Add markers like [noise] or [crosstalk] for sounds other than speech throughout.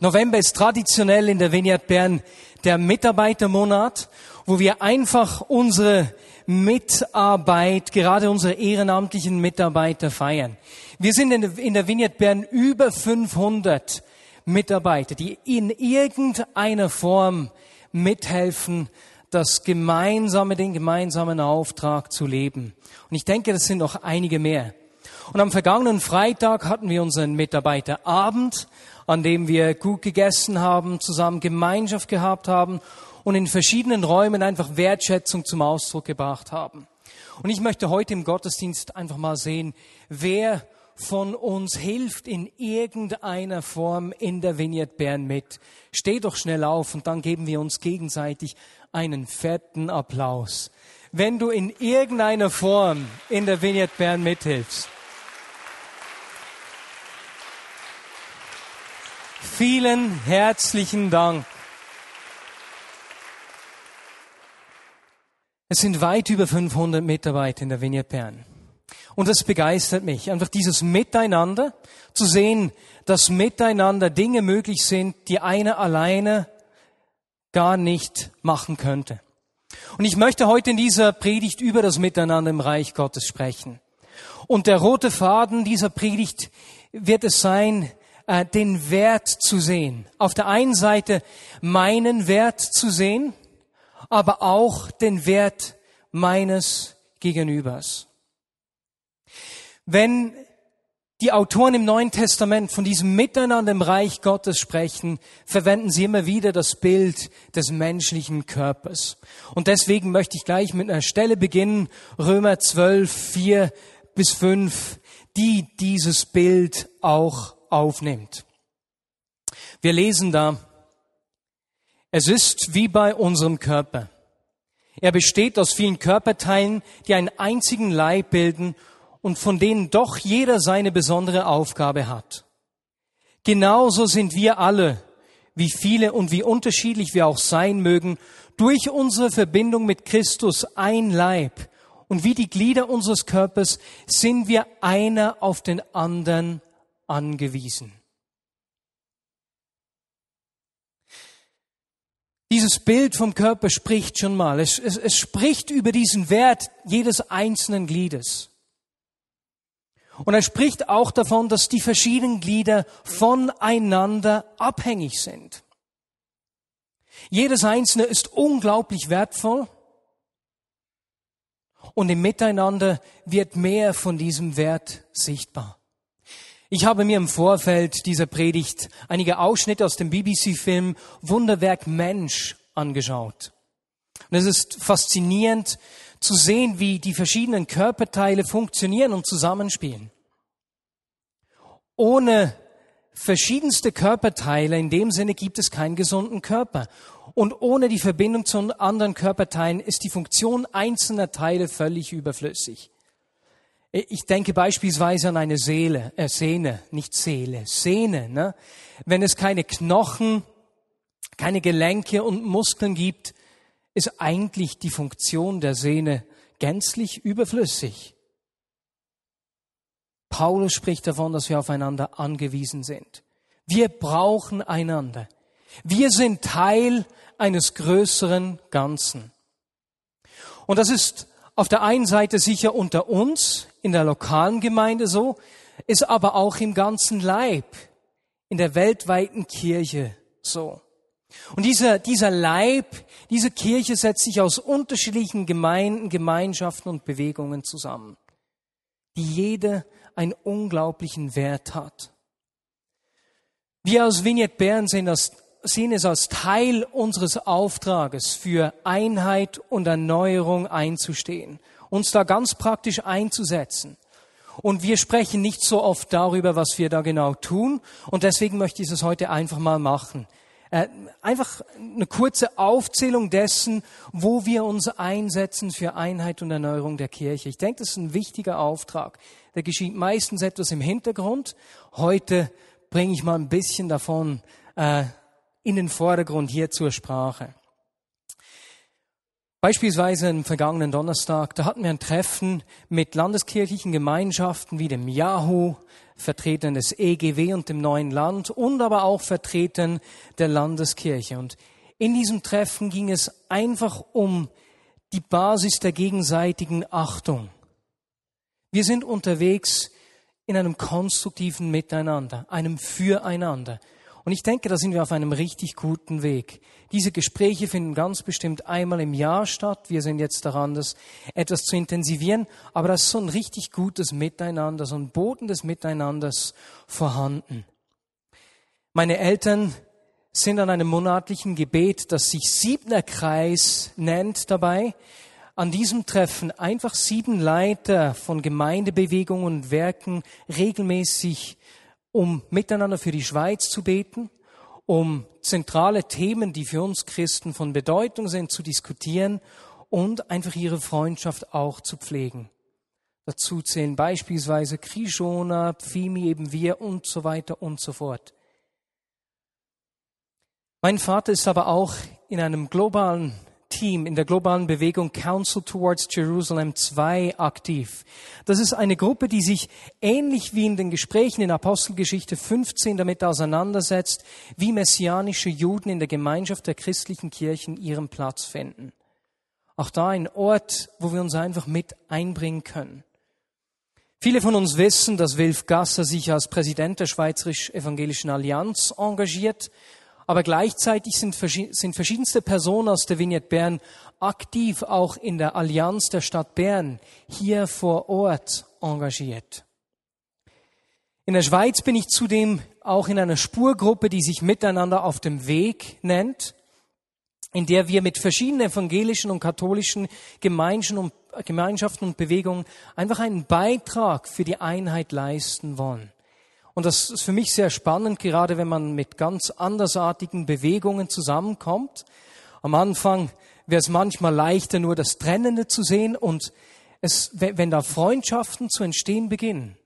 November ist traditionell in der Vineyard Bern der Mitarbeitermonat, wo wir einfach unsere Mitarbeit, gerade unsere ehrenamtlichen Mitarbeiter feiern. Wir sind in der Vineyard Bern über 500 Mitarbeiter, die in irgendeiner Form mithelfen, das gemeinsame, den gemeinsamen Auftrag zu leben. Und ich denke, das sind noch einige mehr. Und am vergangenen Freitag hatten wir unseren Mitarbeiterabend, an dem wir gut gegessen haben, zusammen Gemeinschaft gehabt haben und in verschiedenen Räumen einfach Wertschätzung zum Ausdruck gebracht haben. Und ich möchte heute im Gottesdienst einfach mal sehen, wer von uns hilft in irgendeiner Form in der Vineyard Bern mit. Steh doch schnell auf und dann geben wir uns gegenseitig einen fetten Applaus. Wenn du in irgendeiner Form in der Vineyard Bern mithilfst. Vielen herzlichen Dank. Es sind weit über 500 Mitarbeiter in der Vineyard Bern. Und das begeistert mich, einfach dieses Miteinander, zu sehen, dass miteinander Dinge möglich sind, die einer alleine gar nicht machen könnte. Und ich möchte heute in dieser Predigt über das Miteinander im Reich Gottes sprechen. Und der rote Faden dieser Predigt wird es sein, äh, den Wert zu sehen. Auf der einen Seite meinen Wert zu sehen, aber auch den Wert meines Gegenübers. Wenn die Autoren im Neuen Testament von diesem Miteinander im Reich Gottes sprechen, verwenden sie immer wieder das Bild des menschlichen Körpers. Und deswegen möchte ich gleich mit einer Stelle beginnen, Römer 12, 4 bis 5, die dieses Bild auch aufnimmt. Wir lesen da, es ist wie bei unserem Körper. Er besteht aus vielen Körperteilen, die einen einzigen Leib bilden und von denen doch jeder seine besondere Aufgabe hat. Genauso sind wir alle, wie viele und wie unterschiedlich wir auch sein mögen, durch unsere Verbindung mit Christus ein Leib. Und wie die Glieder unseres Körpers sind wir einer auf den anderen angewiesen. Dieses Bild vom Körper spricht schon mal. Es, es, es spricht über diesen Wert jedes einzelnen Gliedes. Und er spricht auch davon, dass die verschiedenen Glieder voneinander abhängig sind. Jedes einzelne ist unglaublich wertvoll und im Miteinander wird mehr von diesem Wert sichtbar. Ich habe mir im Vorfeld dieser Predigt einige Ausschnitte aus dem BBC-Film Wunderwerk Mensch angeschaut. Und es ist faszinierend, zu sehen, wie die verschiedenen Körperteile funktionieren und zusammenspielen. Ohne verschiedenste Körperteile in dem Sinne gibt es keinen gesunden Körper. Und ohne die Verbindung zu anderen Körperteilen ist die Funktion einzelner Teile völlig überflüssig. Ich denke beispielsweise an eine Seele, äh, Sehne, nicht Seele, Sehne. Ne? Wenn es keine Knochen, keine Gelenke und Muskeln gibt, ist eigentlich die Funktion der Sehne gänzlich überflüssig. Paulus spricht davon, dass wir aufeinander angewiesen sind. Wir brauchen einander. Wir sind Teil eines größeren Ganzen. Und das ist auf der einen Seite sicher unter uns, in der lokalen Gemeinde so, ist aber auch im ganzen Leib, in der weltweiten Kirche so. Und dieser, dieser Leib, diese Kirche setzt sich aus unterschiedlichen Gemeinden, Gemeinschaften und Bewegungen zusammen, die jede einen unglaublichen Wert hat. Wir aus Vignette Bern sehen, das, sehen es als Teil unseres Auftrages für Einheit und Erneuerung einzustehen, uns da ganz praktisch einzusetzen. Und wir sprechen nicht so oft darüber, was wir da genau tun. Und deswegen möchte ich es heute einfach mal machen. Äh, einfach eine kurze Aufzählung dessen, wo wir uns einsetzen für Einheit und Erneuerung der Kirche. Ich denke, das ist ein wichtiger Auftrag. Der geschieht meistens etwas im Hintergrund. Heute bringe ich mal ein bisschen davon äh, in den Vordergrund hier zur Sprache. Beispielsweise am vergangenen Donnerstag, da hatten wir ein Treffen mit landeskirchlichen Gemeinschaften wie dem Yahoo, Vertretern des EGW und dem neuen Land und aber auch Vertretern der Landeskirche. Und in diesem Treffen ging es einfach um die Basis der gegenseitigen Achtung. Wir sind unterwegs in einem konstruktiven Miteinander, einem Füreinander. Und ich denke, da sind wir auf einem richtig guten Weg. Diese Gespräche finden ganz bestimmt einmal im Jahr statt. Wir sind jetzt daran, das etwas zu intensivieren. Aber das ist so ein richtig gutes Miteinander, so ein Boden des Miteinanders vorhanden. Meine Eltern sind an einem monatlichen Gebet, das sich Siebner Kreis nennt dabei. An diesem Treffen einfach sieben Leiter von Gemeindebewegungen und Werken regelmäßig um miteinander für die Schweiz zu beten, um zentrale Themen, die für uns Christen von Bedeutung sind, zu diskutieren und einfach ihre Freundschaft auch zu pflegen. Dazu zählen beispielsweise Krishona, Pfimi, eben wir und so weiter und so fort. Mein Vater ist aber auch in einem globalen Team in der globalen Bewegung Council Towards Jerusalem 2 aktiv. Das ist eine Gruppe, die sich ähnlich wie in den Gesprächen in Apostelgeschichte 15 damit auseinandersetzt, wie messianische Juden in der Gemeinschaft der christlichen Kirchen ihren Platz finden. Auch da ein Ort, wo wir uns einfach mit einbringen können. Viele von uns wissen, dass Wilf Gasser sich als Präsident der Schweizerisch-Evangelischen Allianz engagiert aber gleichzeitig sind, sind verschiedenste Personen aus der Vignette Bern aktiv auch in der Allianz der Stadt Bern hier vor Ort engagiert. In der Schweiz bin ich zudem auch in einer Spurgruppe, die sich Miteinander auf dem Weg nennt, in der wir mit verschiedenen evangelischen und katholischen Gemeinschaften und Bewegungen einfach einen Beitrag für die Einheit leisten wollen. Und das ist für mich sehr spannend, gerade wenn man mit ganz andersartigen Bewegungen zusammenkommt. Am Anfang wäre es manchmal leichter, nur das Trennende zu sehen und es, wenn da Freundschaften zu entstehen beginnen,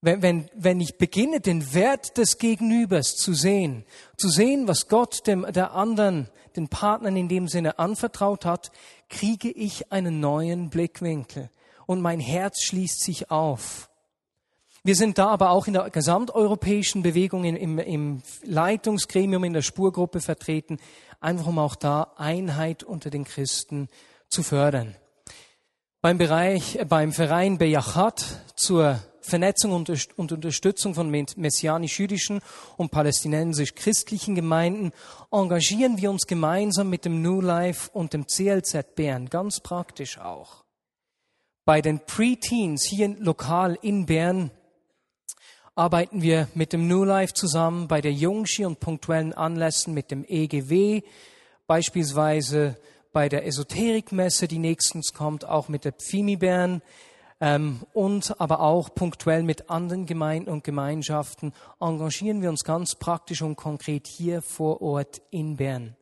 wenn, wenn, wenn ich beginne, den Wert des Gegenübers zu sehen, zu sehen, was Gott dem, der anderen, den Partnern in dem Sinne anvertraut hat, kriege ich einen neuen Blickwinkel und mein Herz schließt sich auf. Wir sind da aber auch in der gesamteuropäischen Bewegung im, im Leitungsgremium, in der Spurgruppe vertreten, einfach um auch da Einheit unter den Christen zu fördern. Beim Bereich, äh, beim Verein Beyachat zur Vernetzung und Unterstützung von messianisch-jüdischen und palästinensisch-christlichen Gemeinden engagieren wir uns gemeinsam mit dem New Life und dem CLZ Bern, ganz praktisch auch. Bei den Pre-Teens hier lokal in Bern arbeiten wir mit dem New Life zusammen bei der Jungschi und punktuellen Anlässen mit dem EGW, beispielsweise bei der Esoterikmesse, die nächstens kommt, auch mit der Pfimi-Bern ähm, und aber auch punktuell mit anderen Gemeinden und Gemeinschaften engagieren wir uns ganz praktisch und konkret hier vor Ort in Bern.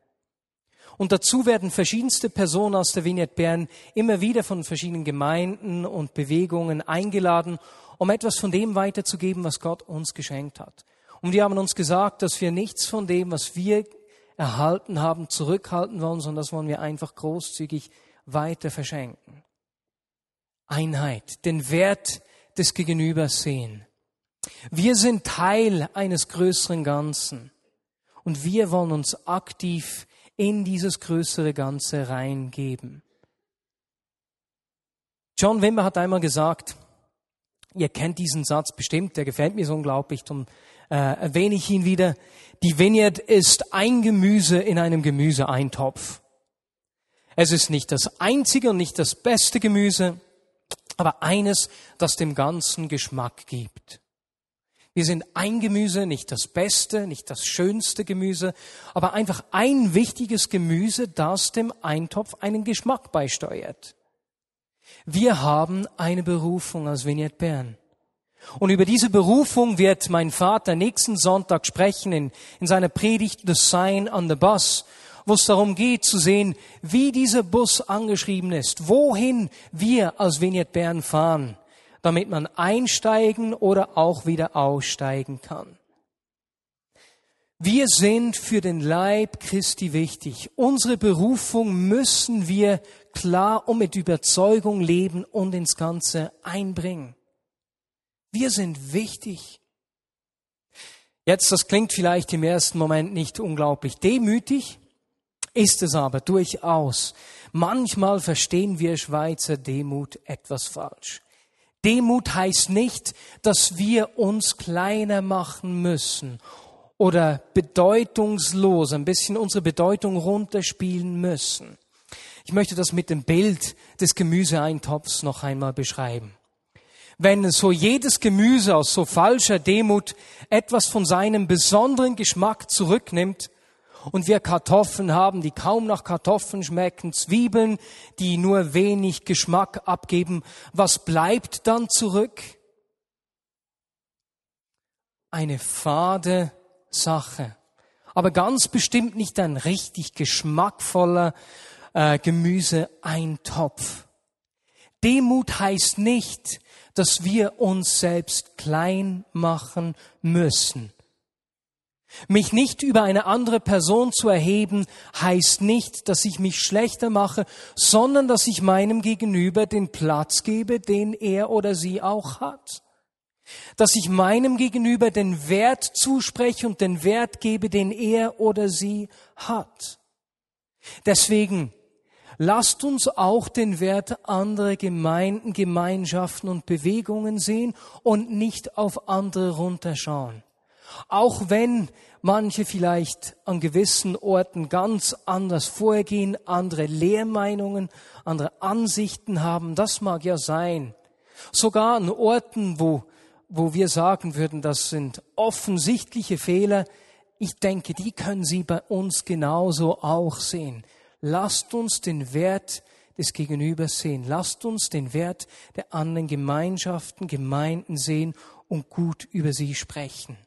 Und dazu werden verschiedenste Personen aus der Vignette Bern immer wieder von verschiedenen Gemeinden und Bewegungen eingeladen, um etwas von dem weiterzugeben, was Gott uns geschenkt hat. Und die haben uns gesagt, dass wir nichts von dem, was wir erhalten haben, zurückhalten wollen, sondern das wollen wir einfach großzügig weiter verschenken. Einheit, den Wert des Gegenübers sehen. Wir sind Teil eines größeren Ganzen und wir wollen uns aktiv in dieses größere Ganze reingeben. John Wimber hat einmal gesagt, Ihr kennt diesen Satz bestimmt, der gefällt mir so unglaublich, darum äh, erwähne ich ihn wieder. Die Vineyard ist ein Gemüse in einem Gemüseeintopf. Es ist nicht das einzige und nicht das beste Gemüse, aber eines, das dem Ganzen Geschmack gibt. Wir sind ein Gemüse, nicht das beste, nicht das schönste Gemüse, aber einfach ein wichtiges Gemüse, das dem Eintopf einen Geschmack beisteuert. Wir haben eine Berufung als Vignette Bern. Und über diese Berufung wird mein Vater nächsten Sonntag sprechen in, in seiner Predigt The Sign on the Bus, wo es darum geht zu sehen, wie dieser Bus angeschrieben ist, wohin wir als Vignette Bern fahren, damit man einsteigen oder auch wieder aussteigen kann. Wir sind für den Leib Christi wichtig. Unsere Berufung müssen wir klar und mit Überzeugung leben und ins Ganze einbringen. Wir sind wichtig. Jetzt, das klingt vielleicht im ersten Moment nicht unglaublich demütig, ist es aber durchaus. Manchmal verstehen wir Schweizer Demut etwas falsch. Demut heißt nicht, dass wir uns kleiner machen müssen oder bedeutungslos, ein bisschen unsere Bedeutung runterspielen müssen. Ich möchte das mit dem Bild des Gemüseeintopfs noch einmal beschreiben. Wenn so jedes Gemüse aus so falscher Demut etwas von seinem besonderen Geschmack zurücknimmt, und wir Kartoffeln haben, die kaum nach Kartoffeln schmecken, Zwiebeln, die nur wenig Geschmack abgeben, was bleibt dann zurück? Eine fade Sache. Aber ganz bestimmt nicht ein richtig geschmackvoller äh, Gemüseeintopf. Demut heißt nicht, dass wir uns selbst klein machen müssen. Mich nicht über eine andere Person zu erheben, heißt nicht, dass ich mich schlechter mache, sondern dass ich meinem Gegenüber den Platz gebe, den er oder sie auch hat. Dass ich meinem Gegenüber den Wert zuspreche und den Wert gebe, den er oder sie hat. Deswegen lasst uns auch den Wert anderer Gemeinden, Gemeinschaften und Bewegungen sehen und nicht auf andere runterschauen. Auch wenn manche vielleicht an gewissen Orten ganz anders vorgehen, andere Lehrmeinungen, andere Ansichten haben, das mag ja sein. Sogar an Orten, wo, wo wir sagen würden, das sind offensichtliche Fehler, ich denke, die können Sie bei uns genauso auch sehen. Lasst uns den Wert des Gegenübers sehen. Lasst uns den Wert der anderen Gemeinschaften, Gemeinden sehen und gut über sie sprechen.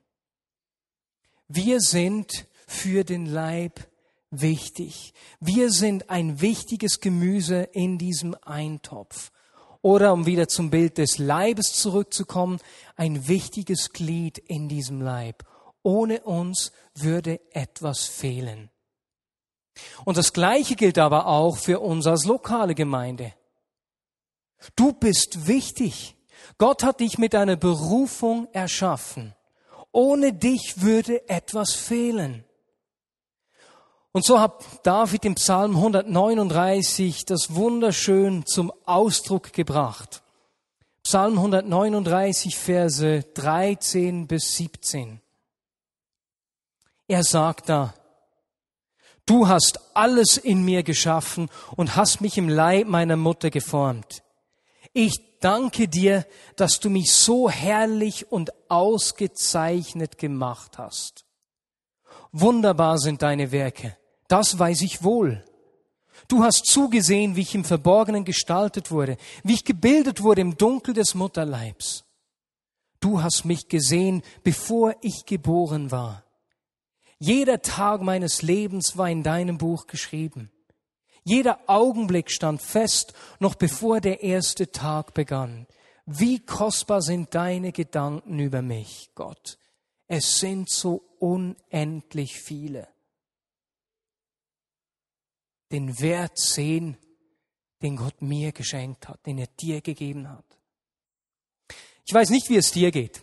Wir sind für den Leib wichtig. Wir sind ein wichtiges Gemüse in diesem Eintopf. Oder um wieder zum Bild des Leibes zurückzukommen, ein wichtiges Glied in diesem Leib. Ohne uns würde etwas fehlen. Und das Gleiche gilt aber auch für uns als lokale Gemeinde. Du bist wichtig. Gott hat dich mit einer Berufung erschaffen. Ohne dich würde etwas fehlen. Und so hat David im Psalm 139 das wunderschön zum Ausdruck gebracht. Psalm 139, Verse 13 bis 17. Er sagt da, Du hast alles in mir geschaffen und hast mich im Leib meiner Mutter geformt. Ich danke dir, dass du mich so herrlich und ausgezeichnet gemacht hast. Wunderbar sind deine Werke, das weiß ich wohl. Du hast zugesehen, wie ich im Verborgenen gestaltet wurde, wie ich gebildet wurde im Dunkel des Mutterleibs. Du hast mich gesehen, bevor ich geboren war. Jeder Tag meines Lebens war in deinem Buch geschrieben. Jeder Augenblick stand fest, noch bevor der erste Tag begann. Wie kostbar sind deine Gedanken über mich, Gott. Es sind so unendlich viele. Den Wert sehen, den Gott mir geschenkt hat, den er dir gegeben hat. Ich weiß nicht, wie es dir geht.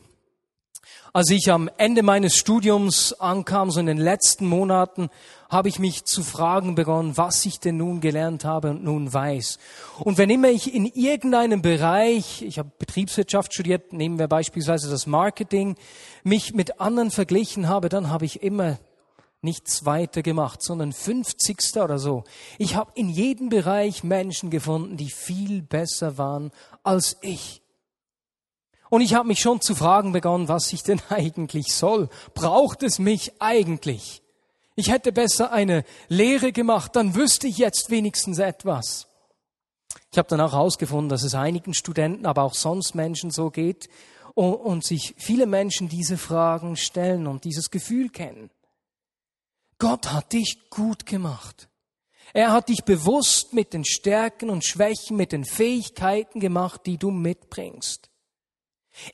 Als ich am Ende meines Studiums ankam, so in den letzten Monaten, habe ich mich zu fragen begonnen, was ich denn nun gelernt habe und nun weiß. Und wenn immer ich in irgendeinem Bereich, ich habe Betriebswirtschaft studiert, nehmen wir beispielsweise das Marketing, mich mit anderen verglichen habe, dann habe ich immer nichts weiter gemacht, sondern 50. oder so. Ich habe in jedem Bereich Menschen gefunden, die viel besser waren als ich. Und ich habe mich schon zu fragen begonnen, was ich denn [laughs] eigentlich soll. Braucht es mich eigentlich? Ich hätte besser eine Lehre gemacht, dann wüsste ich jetzt wenigstens etwas. Ich habe dann auch herausgefunden, dass es einigen Studenten, aber auch sonst Menschen so geht und, und sich viele Menschen diese Fragen stellen und dieses Gefühl kennen. Gott hat dich gut gemacht. Er hat dich bewusst mit den Stärken und Schwächen, mit den Fähigkeiten gemacht, die du mitbringst.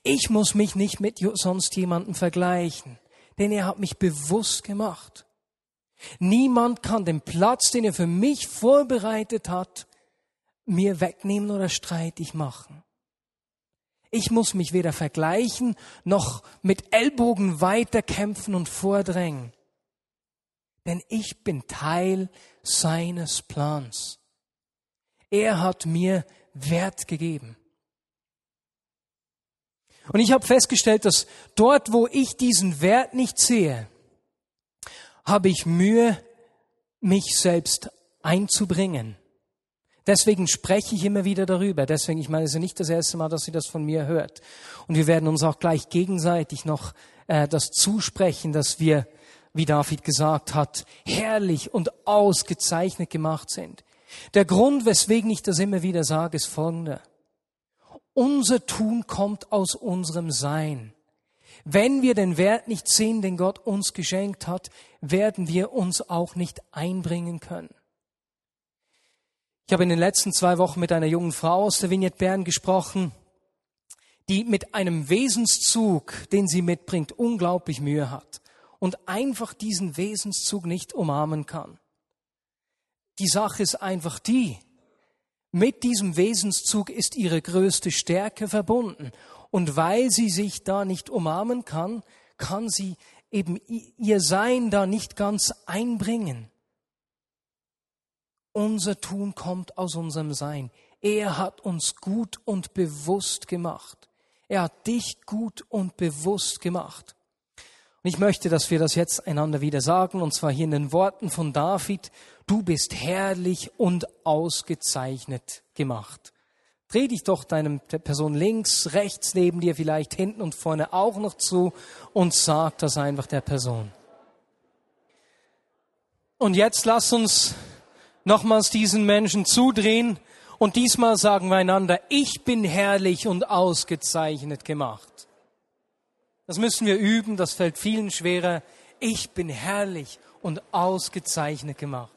Ich muss mich nicht mit sonst jemandem vergleichen, denn er hat mich bewusst gemacht. Niemand kann den Platz, den er für mich vorbereitet hat, mir wegnehmen oder streitig machen. Ich muss mich weder vergleichen noch mit Ellbogen weiterkämpfen und vordrängen. Denn ich bin Teil seines Plans. Er hat mir Wert gegeben. Und ich habe festgestellt, dass dort, wo ich diesen Wert nicht sehe, habe ich Mühe, mich selbst einzubringen. Deswegen spreche ich immer wieder darüber. Deswegen, ich meine, es ist nicht das erste Mal, dass sie das von mir hört. Und wir werden uns auch gleich gegenseitig noch äh, das zusprechen, dass wir, wie David gesagt hat, herrlich und ausgezeichnet gemacht sind. Der Grund, weswegen ich das immer wieder sage, ist folgender. Unser Tun kommt aus unserem Sein. Wenn wir den Wert nicht sehen, den Gott uns geschenkt hat, werden wir uns auch nicht einbringen können. Ich habe in den letzten zwei Wochen mit einer jungen Frau aus der Vignette Bern gesprochen, die mit einem Wesenszug, den sie mitbringt, unglaublich Mühe hat und einfach diesen Wesenszug nicht umarmen kann. Die Sache ist einfach die, mit diesem Wesenszug ist ihre größte Stärke verbunden. Und weil sie sich da nicht umarmen kann, kann sie eben ihr Sein da nicht ganz einbringen. Unser Tun kommt aus unserem Sein. Er hat uns gut und bewusst gemacht. Er hat dich gut und bewusst gemacht. Und ich möchte, dass wir das jetzt einander wieder sagen, und zwar hier in den Worten von David, du bist herrlich und ausgezeichnet gemacht. Dreh dich doch deinem der Person links, rechts neben dir, vielleicht hinten und vorne auch noch zu und sag das einfach der Person. Und jetzt lass uns nochmals diesen Menschen zudrehen und diesmal sagen wir einander, ich bin herrlich und ausgezeichnet gemacht. Das müssen wir üben, das fällt vielen schwerer. Ich bin herrlich und ausgezeichnet gemacht.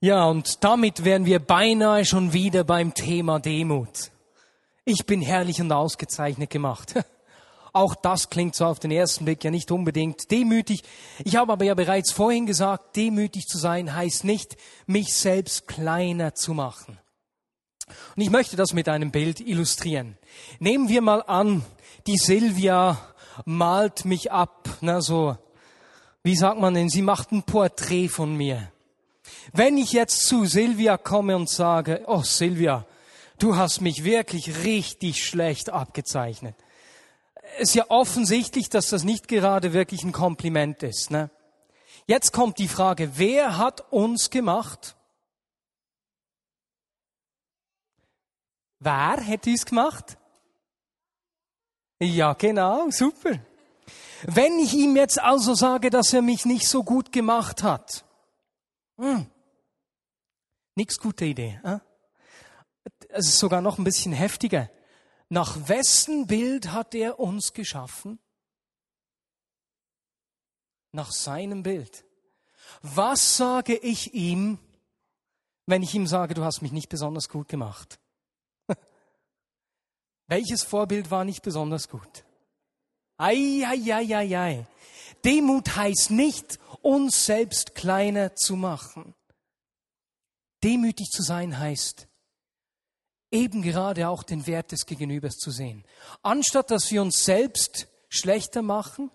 Ja, und damit wären wir beinahe schon wieder beim Thema Demut. Ich bin herrlich und ausgezeichnet gemacht. [laughs] Auch das klingt so auf den ersten Blick ja nicht unbedingt demütig. Ich habe aber ja bereits vorhin gesagt, demütig zu sein heißt nicht, mich selbst kleiner zu machen. Und ich möchte das mit einem Bild illustrieren. Nehmen wir mal an, die Silvia malt mich ab, na so, wie sagt man denn, sie macht ein Porträt von mir. Wenn ich jetzt zu Silvia komme und sage, oh Silvia, du hast mich wirklich richtig schlecht abgezeichnet. Ist ja offensichtlich, dass das nicht gerade wirklich ein Kompliment ist. Ne? Jetzt kommt die Frage, wer hat uns gemacht? Wer hätte es gemacht? Ja, genau, super. Wenn ich ihm jetzt also sage, dass er mich nicht so gut gemacht hat, hm, nix gute Idee. Äh? Es ist sogar noch ein bisschen heftiger. Nach wessen Bild hat er uns geschaffen? Nach seinem Bild. Was sage ich ihm, wenn ich ihm sage, du hast mich nicht besonders gut gemacht? Welches Vorbild war nicht besonders gut? Ei, ei, ei, ei, ei. Demut heißt nicht, uns selbst kleiner zu machen. Demütig zu sein heißt, eben gerade auch den Wert des Gegenübers zu sehen. Anstatt dass wir uns selbst schlechter machen,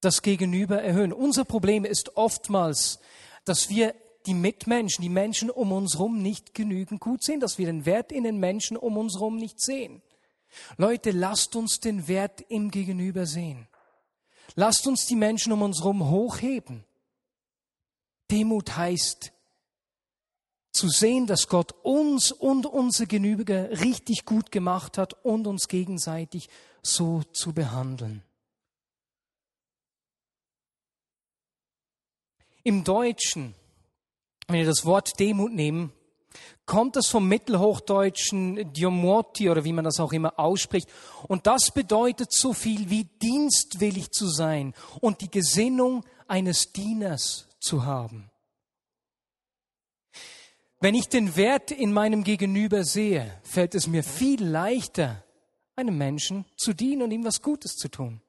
das Gegenüber erhöhen. Unser Problem ist oftmals, dass wir die Mitmenschen, die Menschen um uns herum nicht genügend gut sehen, dass wir den Wert in den Menschen um uns herum nicht sehen. Leute, lasst uns den Wert im Gegenüber sehen. Lasst uns die Menschen um uns herum hochheben. Demut heißt zu sehen, dass Gott uns und unser Gegenüber richtig gut gemacht hat und uns gegenseitig so zu behandeln. Im Deutschen wenn wir das Wort Demut nehmen, kommt es vom mittelhochdeutschen Diomorti oder wie man das auch immer ausspricht. Und das bedeutet so viel wie dienstwillig zu sein und die Gesinnung eines Dieners zu haben. Wenn ich den Wert in meinem Gegenüber sehe, fällt es mir viel leichter, einem Menschen zu dienen und ihm was Gutes zu tun.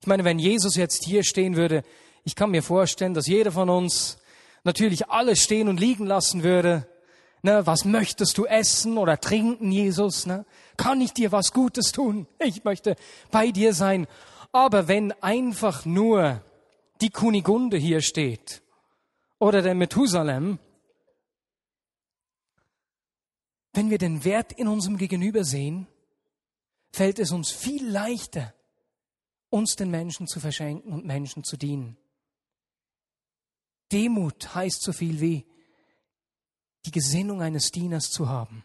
Ich meine, wenn Jesus jetzt hier stehen würde, ich kann mir vorstellen, dass jeder von uns natürlich alles stehen und liegen lassen würde, Ne, was möchtest du essen oder trinken, Jesus? Ne? Kann ich dir was Gutes tun? Ich möchte bei dir sein. Aber wenn einfach nur die Kunigunde hier steht oder der Methusalem, wenn wir den Wert in unserem Gegenüber sehen, fällt es uns viel leichter, uns den Menschen zu verschenken und Menschen zu dienen. Demut heißt so viel wie die Gesinnung eines Dieners zu haben.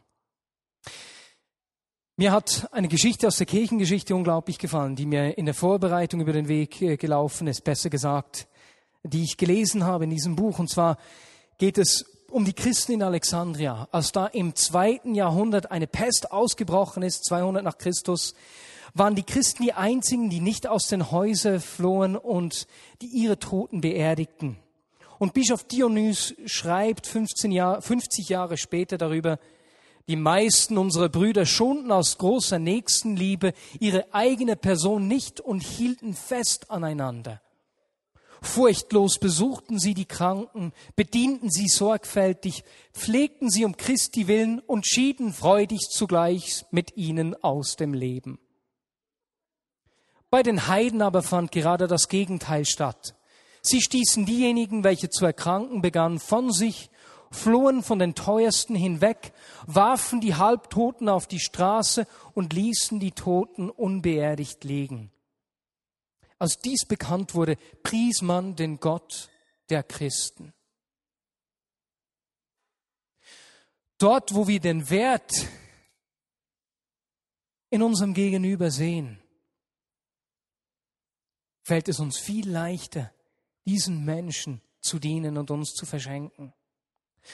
Mir hat eine Geschichte aus der Kirchengeschichte unglaublich gefallen, die mir in der Vorbereitung über den Weg äh, gelaufen ist, besser gesagt, die ich gelesen habe in diesem Buch. Und zwar geht es um die Christen in Alexandria, als da im zweiten Jahrhundert eine Pest ausgebrochen ist, 200 nach Christus, waren die Christen die einzigen, die nicht aus den Häusern flohen und die ihre Toten beerdigten. Und Bischof Dionys schreibt 15 Jahr, 50 Jahre später darüber, die meisten unserer Brüder schonten aus großer Nächstenliebe ihre eigene Person nicht und hielten fest aneinander. Furchtlos besuchten sie die Kranken, bedienten sie sorgfältig, pflegten sie um Christi willen und schieden freudig zugleich mit ihnen aus dem Leben. Bei den Heiden aber fand gerade das Gegenteil statt. Sie stießen diejenigen, welche zu erkranken begannen, von sich, flohen von den Teuersten hinweg, warfen die Halbtoten auf die Straße und ließen die Toten unbeerdigt liegen. Als dies bekannt wurde, pries man den Gott der Christen. Dort, wo wir den Wert in unserem Gegenüber sehen, fällt es uns viel leichter, diesen Menschen zu dienen und uns zu verschenken.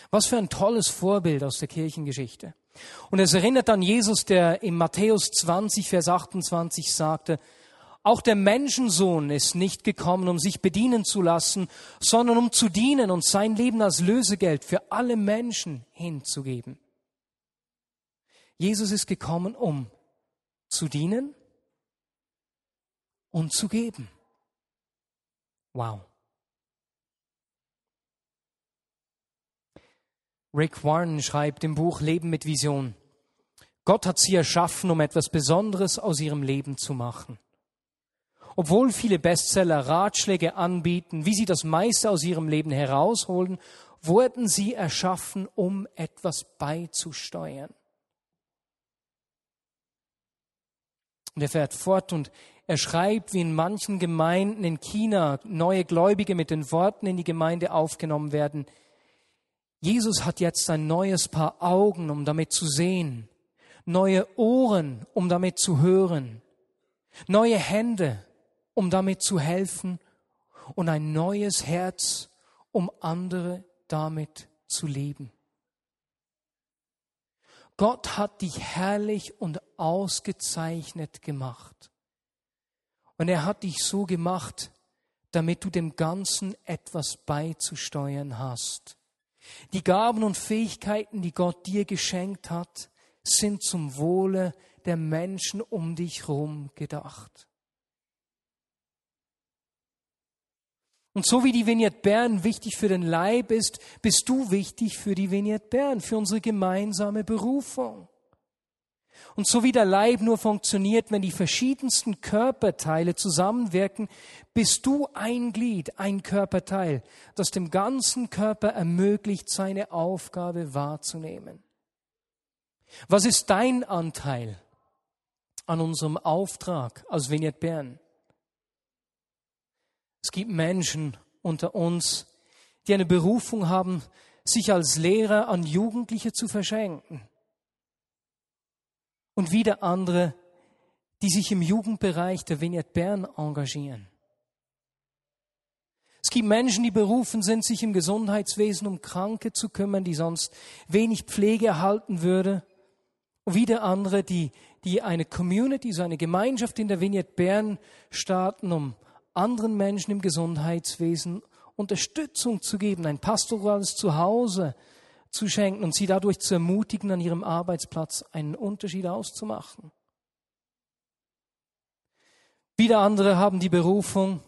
Was für ein tolles Vorbild aus der Kirchengeschichte. Und es erinnert an Jesus, der in Matthäus 20, Vers 28 sagte, auch der Menschensohn ist nicht gekommen, um sich bedienen zu lassen, sondern um zu dienen und sein Leben als Lösegeld für alle Menschen hinzugeben. Jesus ist gekommen, um zu dienen und zu geben. Wow. Rick Warren schreibt im Buch Leben mit Vision. Gott hat sie erschaffen, um etwas Besonderes aus ihrem Leben zu machen. Obwohl viele Bestseller Ratschläge anbieten, wie sie das meiste aus ihrem Leben herausholen, wurden sie erschaffen, um etwas beizusteuern. Und er fährt fort und er schreibt, wie in manchen Gemeinden in China neue Gläubige mit den Worten in die Gemeinde aufgenommen werden. Jesus hat jetzt ein neues Paar Augen, um damit zu sehen, neue Ohren, um damit zu hören, neue Hände, um damit zu helfen und ein neues Herz, um andere damit zu lieben. Gott hat dich herrlich und ausgezeichnet gemacht. Und er hat dich so gemacht, damit du dem Ganzen etwas beizusteuern hast. Die Gaben und Fähigkeiten, die Gott dir geschenkt hat, sind zum Wohle der Menschen um dich herum gedacht. Und so wie die Vignette Bern wichtig für den Leib ist, bist du wichtig für die Vignette Bern, für unsere gemeinsame Berufung. Und so wie der Leib nur funktioniert, wenn die verschiedensten Körperteile zusammenwirken, bist du ein Glied, ein Körperteil, das dem ganzen Körper ermöglicht, seine Aufgabe wahrzunehmen. Was ist dein Anteil an unserem Auftrag als Vignette Bern? Es gibt Menschen unter uns, die eine Berufung haben, sich als Lehrer an Jugendliche zu verschenken und wieder andere, die sich im Jugendbereich der Vignette Bern engagieren. Es gibt Menschen, die berufen sind, sich im Gesundheitswesen um Kranke zu kümmern, die sonst wenig Pflege erhalten würde. Und wieder andere, die, die eine Community, so eine Gemeinschaft in der Vignette Bern starten, um anderen Menschen im Gesundheitswesen Unterstützung zu geben, ein pastorales Zuhause zu schenken und sie dadurch zu ermutigen, an ihrem Arbeitsplatz einen Unterschied auszumachen. Wieder andere haben die Berufung,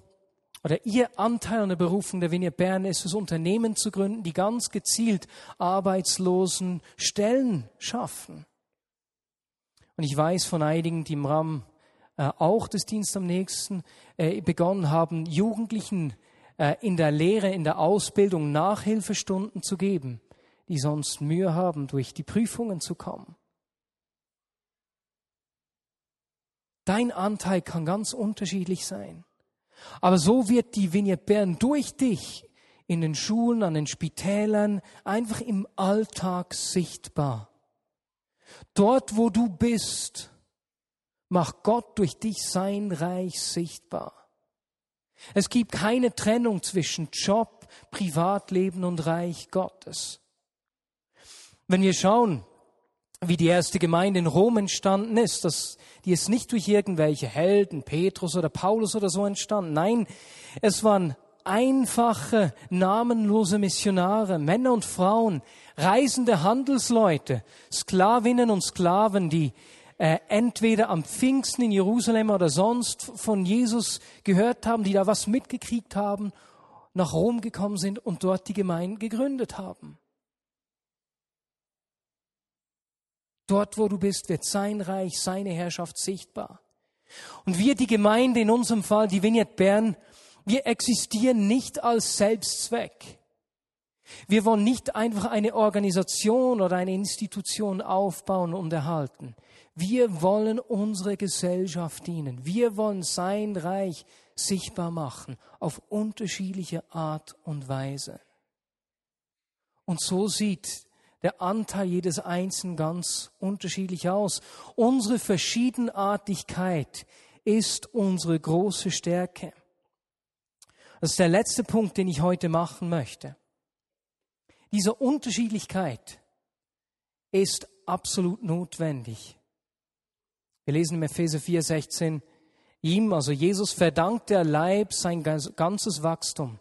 oder Ihr Anteil an der Berufung der Vignette Bern ist es, Unternehmen zu gründen, die ganz gezielt arbeitslosen Stellen schaffen. Und ich weiß von einigen, die im Rahmen äh, auch des Dienstes am nächsten äh, begonnen haben, Jugendlichen äh, in der Lehre, in der Ausbildung Nachhilfestunden zu geben, die sonst Mühe haben, durch die Prüfungen zu kommen. Dein Anteil kann ganz unterschiedlich sein. Aber so wird die Vignette Bern durch dich in den Schulen, an den Spitälern, einfach im Alltag sichtbar. Dort, wo du bist, macht Gott durch dich sein Reich sichtbar. Es gibt keine Trennung zwischen Job, Privatleben und Reich Gottes. Wenn wir schauen, wie die erste Gemeinde in Rom entstanden ist, dass die ist nicht durch irgendwelche Helden, Petrus oder Paulus oder so entstanden. Nein, es waren einfache, namenlose Missionare, Männer und Frauen, reisende Handelsleute, Sklavinnen und Sklaven, die äh, entweder am Pfingsten in Jerusalem oder sonst von Jesus gehört haben, die da was mitgekriegt haben, nach Rom gekommen sind und dort die Gemeinde gegründet haben. Dort, wo du bist, wird sein Reich, seine Herrschaft sichtbar. Und wir, die Gemeinde, in unserem Fall, die Vignette Bern, wir existieren nicht als Selbstzweck. Wir wollen nicht einfach eine Organisation oder eine Institution aufbauen und erhalten. Wir wollen unsere Gesellschaft dienen. Wir wollen sein Reich sichtbar machen auf unterschiedliche Art und Weise. Und so sieht der Anteil jedes Einzelnen ganz unterschiedlich aus. Unsere Verschiedenartigkeit ist unsere große Stärke. Das ist der letzte Punkt, den ich heute machen möchte. Diese Unterschiedlichkeit ist absolut notwendig. Wir lesen im Epheser 4, 16, ihm, also Jesus, verdankt der Leib sein ganzes Wachstum.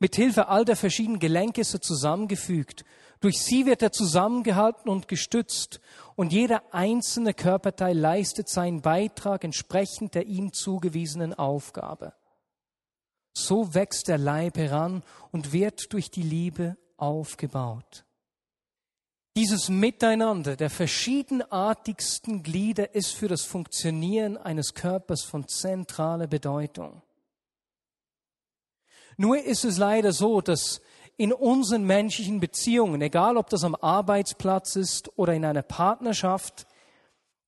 Mit Hilfe all der verschiedenen Gelenke ist er zusammengefügt. Durch sie wird er zusammengehalten und gestützt. Und jeder einzelne Körperteil leistet seinen Beitrag entsprechend der ihm zugewiesenen Aufgabe. So wächst der Leib heran und wird durch die Liebe aufgebaut. Dieses Miteinander der verschiedenartigsten Glieder ist für das Funktionieren eines Körpers von zentraler Bedeutung. Nur ist es leider so, dass in unseren menschlichen Beziehungen, egal ob das am Arbeitsplatz ist oder in einer Partnerschaft,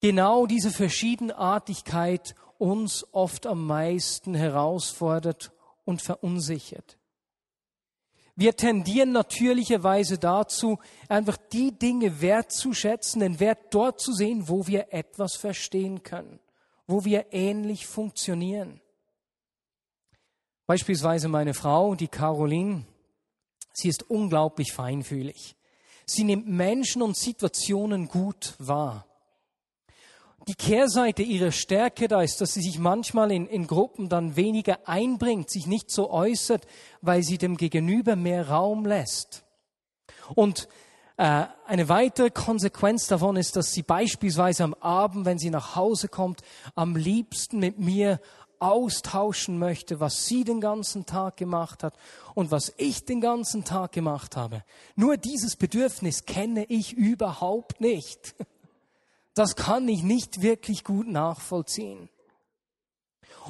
genau diese Verschiedenartigkeit uns oft am meisten herausfordert und verunsichert. Wir tendieren natürlicherweise dazu, einfach die Dinge wertzuschätzen, den Wert dort zu sehen, wo wir etwas verstehen können, wo wir ähnlich funktionieren. Beispielsweise meine Frau, die Caroline, sie ist unglaublich feinfühlig. Sie nimmt Menschen und Situationen gut wahr. Die Kehrseite ihrer Stärke da ist, dass sie sich manchmal in, in Gruppen dann weniger einbringt, sich nicht so äußert, weil sie dem Gegenüber mehr Raum lässt. Und äh, eine weitere Konsequenz davon ist, dass sie beispielsweise am Abend, wenn sie nach Hause kommt, am liebsten mit mir austauschen möchte, was sie den ganzen Tag gemacht hat und was ich den ganzen Tag gemacht habe. Nur dieses Bedürfnis kenne ich überhaupt nicht. Das kann ich nicht wirklich gut nachvollziehen.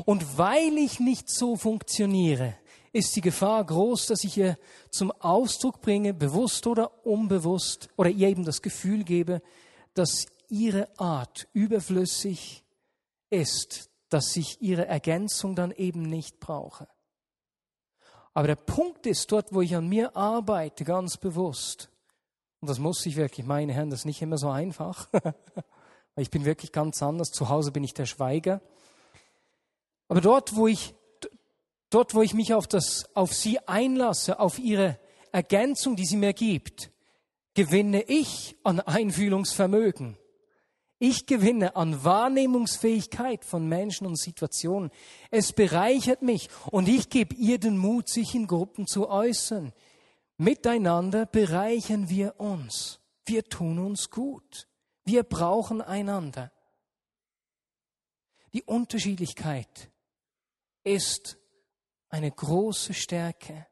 Und weil ich nicht so funktioniere, ist die Gefahr groß, dass ich ihr zum Ausdruck bringe, bewusst oder unbewusst, oder ihr eben das Gefühl gebe, dass ihre Art überflüssig ist, dass ich ihre Ergänzung dann eben nicht brauche. Aber der Punkt ist, dort, wo ich an mir arbeite, ganz bewusst, und das muss ich wirklich, meine Herren, das ist nicht immer so einfach, [laughs] ich bin wirklich ganz anders, zu Hause bin ich der Schweiger. Aber dort, wo ich, dort, wo ich mich auf das, auf sie einlasse, auf ihre Ergänzung, die sie mir gibt, gewinne ich an Einfühlungsvermögen. Ich gewinne an Wahrnehmungsfähigkeit von Menschen und Situationen. Es bereichert mich und ich gebe ihr den Mut, sich in Gruppen zu äußern. Miteinander bereichern wir uns. Wir tun uns gut. Wir brauchen einander. Die Unterschiedlichkeit ist eine große Stärke.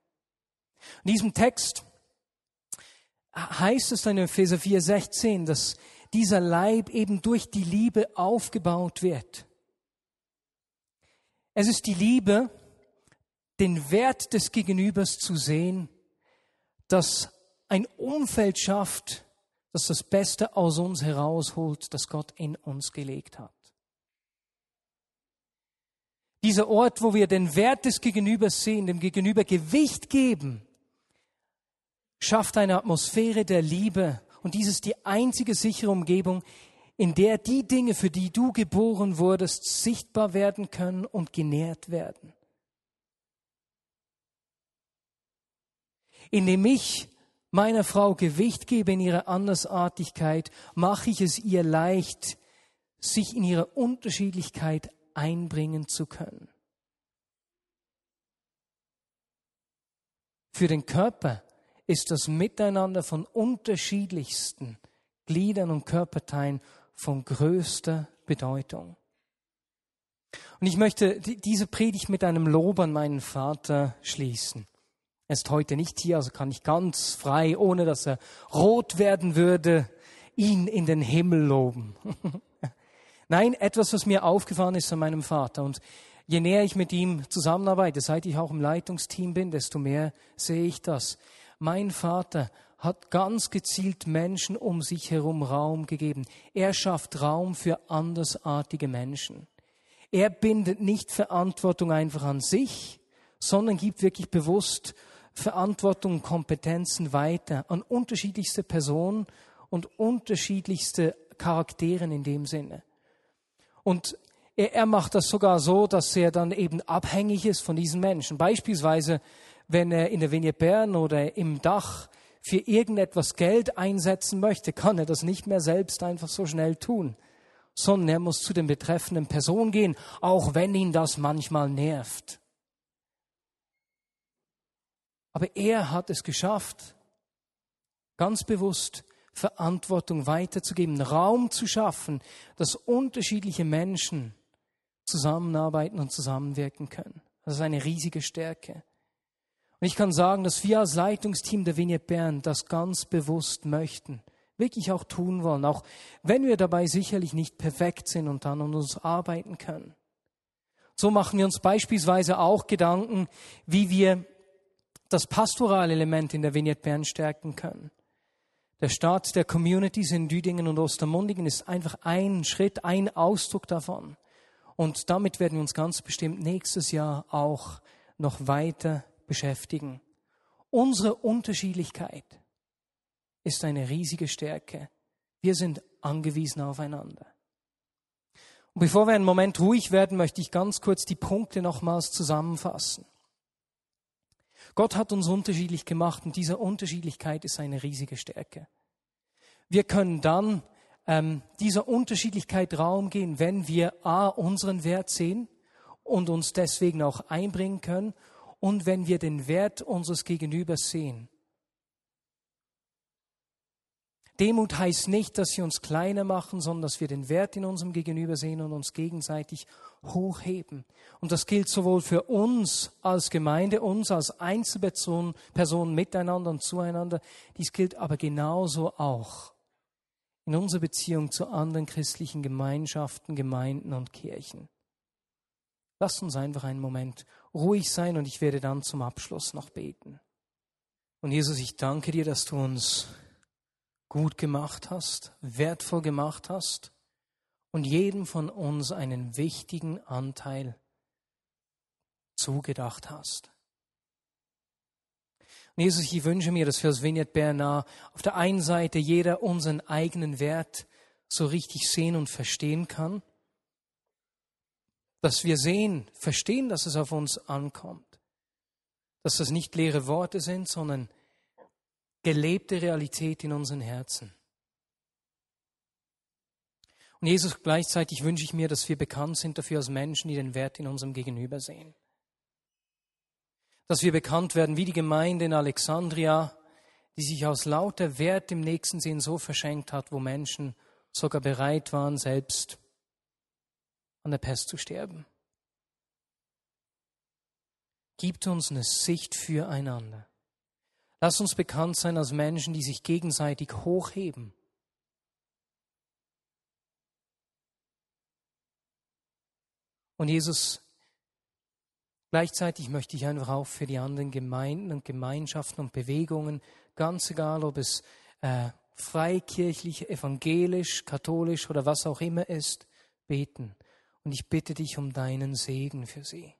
In diesem Text heißt es dann in Epheser 4,16, dass dieser Leib eben durch die Liebe aufgebaut wird. Es ist die Liebe, den Wert des Gegenübers zu sehen, das ein Umfeld schafft, das das Beste aus uns herausholt, das Gott in uns gelegt hat. Dieser Ort, wo wir den Wert des Gegenübers sehen, dem Gegenüber Gewicht geben, schafft eine Atmosphäre der Liebe. Und dies ist die einzige sichere Umgebung, in der die Dinge, für die du geboren wurdest, sichtbar werden können und genährt werden. Indem ich meiner Frau Gewicht gebe in ihrer Andersartigkeit, mache ich es ihr leicht, sich in ihrer Unterschiedlichkeit einbringen zu können. Für den Körper ist das Miteinander von unterschiedlichsten Gliedern und Körperteilen von größter Bedeutung. Und ich möchte diese Predigt mit einem Lob an meinen Vater schließen. Er ist heute nicht hier, also kann ich ganz frei, ohne dass er rot werden würde, ihn in den Himmel loben. [laughs] Nein, etwas, was mir aufgefallen ist an meinem Vater. Und je näher ich mit ihm zusammenarbeite, seit ich auch im Leitungsteam bin, desto mehr sehe ich das. Mein Vater hat ganz gezielt Menschen um sich herum Raum gegeben. Er schafft Raum für andersartige Menschen. Er bindet nicht Verantwortung einfach an sich, sondern gibt wirklich bewusst Verantwortung und Kompetenzen weiter an unterschiedlichste Personen und unterschiedlichste Charakteren in dem Sinne. Und er, er macht das sogar so, dass er dann eben abhängig ist von diesen Menschen. Beispielsweise, wenn er in der Vignette Bern oder im Dach für irgendetwas Geld einsetzen möchte, kann er das nicht mehr selbst einfach so schnell tun, sondern er muss zu den betreffenden Personen gehen, auch wenn ihn das manchmal nervt. Aber er hat es geschafft, ganz bewusst Verantwortung weiterzugeben, Raum zu schaffen, dass unterschiedliche Menschen zusammenarbeiten und zusammenwirken können. Das ist eine riesige Stärke. Und ich kann sagen, dass wir als Leitungsteam der Vignette Bern das ganz bewusst möchten, wirklich auch tun wollen, auch wenn wir dabei sicherlich nicht perfekt sind und dann an uns arbeiten können. So machen wir uns beispielsweise auch Gedanken, wie wir das pastorale Element in der Vignette Bern stärken können. Der Start der Communities in Düdingen und Ostermundigen ist einfach ein Schritt, ein Ausdruck davon. Und damit werden wir uns ganz bestimmt nächstes Jahr auch noch weiter beschäftigen. Unsere Unterschiedlichkeit ist eine riesige Stärke. Wir sind angewiesen aufeinander. Und bevor wir einen Moment ruhig werden, möchte ich ganz kurz die Punkte nochmals zusammenfassen. Gott hat uns unterschiedlich gemacht und diese Unterschiedlichkeit ist eine riesige Stärke. Wir können dann ähm, dieser Unterschiedlichkeit Raum gehen, wenn wir a unseren Wert sehen und uns deswegen auch einbringen können und wenn wir den Wert unseres Gegenübers sehen. Demut heißt nicht, dass wir uns kleiner machen, sondern dass wir den Wert in unserem Gegenüber sehen und uns gegenseitig hochheben. Und das gilt sowohl für uns als Gemeinde, uns als Einzelpersonen Personen miteinander und zueinander. Dies gilt aber genauso auch in unserer Beziehung zu anderen christlichen Gemeinschaften, Gemeinden und Kirchen. Lasst uns einfach einen Moment ruhig sein und ich werde dann zum Abschluss noch beten. Und Jesus, ich danke dir, dass du uns gut gemacht hast, wertvoll gemacht hast und jedem von uns einen wichtigen Anteil zugedacht hast. Und Jesus, ich wünsche mir, dass wir als Vignette Bernard auf der einen Seite jeder unseren eigenen Wert so richtig sehen und verstehen kann, dass wir sehen, verstehen, dass es auf uns ankommt, dass das nicht leere Worte sind, sondern gelebte Realität in unseren Herzen. Und Jesus, gleichzeitig wünsche ich mir, dass wir bekannt sind dafür als Menschen, die den Wert in unserem Gegenüber sehen. Dass wir bekannt werden wie die Gemeinde in Alexandria, die sich aus lauter Wert im nächsten Sinn so verschenkt hat, wo Menschen sogar bereit waren, selbst an der Pest zu sterben. gibt uns eine Sicht füreinander. Lass uns bekannt sein als Menschen, die sich gegenseitig hochheben. Und Jesus, gleichzeitig möchte ich einfach auch für die anderen Gemeinden und Gemeinschaften und Bewegungen, ganz egal, ob es äh, freikirchlich, evangelisch, katholisch oder was auch immer ist, beten. Und ich bitte dich um deinen Segen für sie.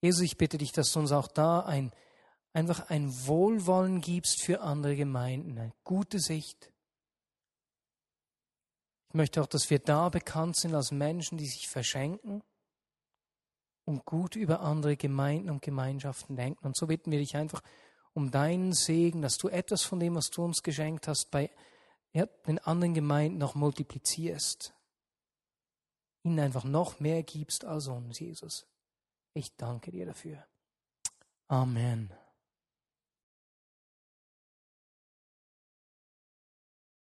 Jesus, ich bitte dich, dass du uns auch da ein, einfach ein Wohlwollen gibst für andere Gemeinden, eine gute Sicht. Ich möchte auch, dass wir da bekannt sind als Menschen, die sich verschenken und gut über andere Gemeinden und Gemeinschaften denken. Und so bitten wir dich einfach um deinen Segen, dass du etwas von dem, was du uns geschenkt hast, bei den anderen Gemeinden noch multiplizierst. Ihnen einfach noch mehr gibst als uns, Jesus. Ich danke dir dafür. Amen.